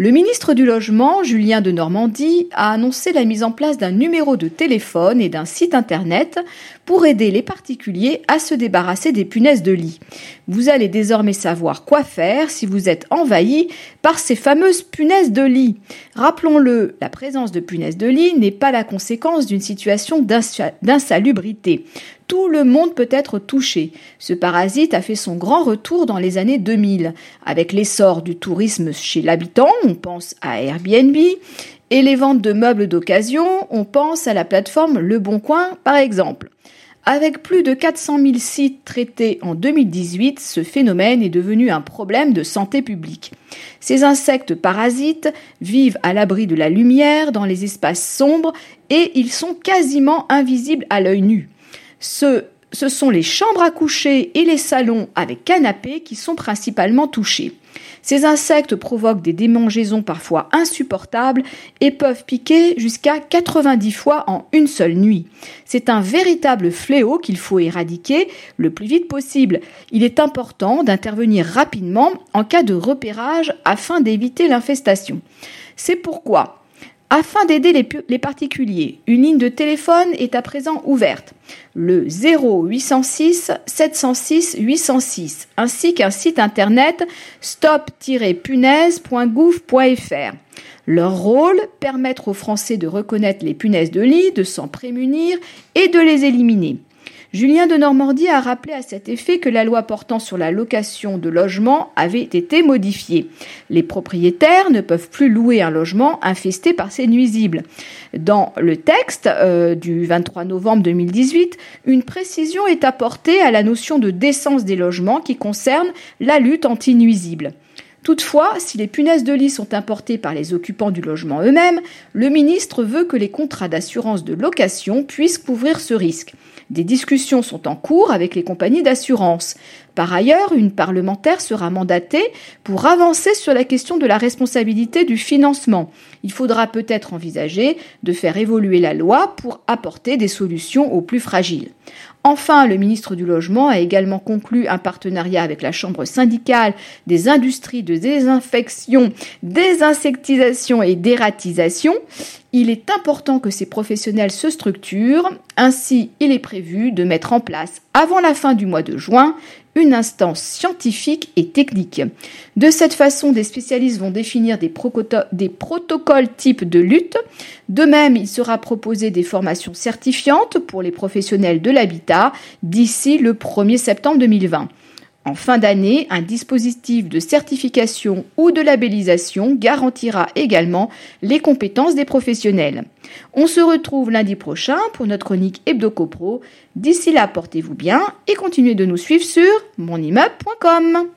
Le ministre du Logement, Julien de Normandie, a annoncé la mise en place d'un numéro de téléphone et d'un site internet pour aider les particuliers à se débarrasser des punaises de lit. Vous allez désormais savoir quoi faire si vous êtes envahi par ces fameuses punaises de lit. Rappelons-le, la présence de punaises de lit n'est pas la conséquence d'une situation d'insalubrité tout le monde peut être touché. Ce parasite a fait son grand retour dans les années 2000. Avec l'essor du tourisme chez l'habitant, on pense à Airbnb, et les ventes de meubles d'occasion, on pense à la plateforme Le Bon Coin par exemple. Avec plus de 400 000 sites traités en 2018, ce phénomène est devenu un problème de santé publique. Ces insectes parasites vivent à l'abri de la lumière dans les espaces sombres et ils sont quasiment invisibles à l'œil nu. Ce, sont les chambres à coucher et les salons avec canapé qui sont principalement touchés. Ces insectes provoquent des démangeaisons parfois insupportables et peuvent piquer jusqu'à 90 fois en une seule nuit. C'est un véritable fléau qu'il faut éradiquer le plus vite possible. Il est important d'intervenir rapidement en cas de repérage afin d'éviter l'infestation. C'est pourquoi afin d'aider les, particuliers, une ligne de téléphone est à présent ouverte, le 0806 706 806, ainsi qu'un site internet stop-punaise.gouv.fr. Leur rôle, permettre aux Français de reconnaître les punaises de lit, de s'en prémunir et de les éliminer. Julien de Normandie a rappelé à cet effet que la loi portant sur la location de logements avait été modifiée. Les propriétaires ne peuvent plus louer un logement infesté par ces nuisibles. Dans le texte euh, du 23 novembre 2018, une précision est apportée à la notion de décence des logements qui concerne la lutte anti-nuisibles. Toutefois, si les punaises de lit sont importées par les occupants du logement eux-mêmes, le ministre veut que les contrats d'assurance de location puissent couvrir ce risque. Des discussions sont en cours avec les compagnies d'assurance. Par ailleurs, une parlementaire sera mandatée pour avancer sur la question de la responsabilité du financement. Il faudra peut-être envisager de faire évoluer la loi pour apporter des solutions aux plus fragiles. Enfin, le ministre du Logement a également conclu un partenariat avec la Chambre syndicale des industries de désinfection, désinsectisation et d'ératisation. Il est important que ces professionnels se structurent. Ainsi, il est prévu de mettre en place, avant la fin du mois de juin, une instance scientifique et technique. De cette façon, des spécialistes vont définir des, protocoles types de lutte. De même, il sera proposé des formations certifiantes pour les professionnels de l'habitat d'ici le 1er septembre 2020. En fin d'année, un dispositif de certification ou de labellisation garantira également les compétences des professionnels. On se retrouve lundi prochain pour notre chronique HebdoCopro. D'ici là, portez-vous bien et continuez de nous suivre sur monimmeuble.com.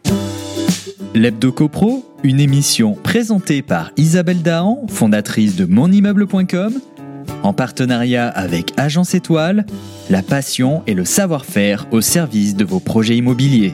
L'HebdoCopro, une émission présentée par Isabelle Dahan, fondatrice de monimmeuble.com, en partenariat avec Agence Étoile, la passion et le savoir-faire au service de vos projets immobiliers.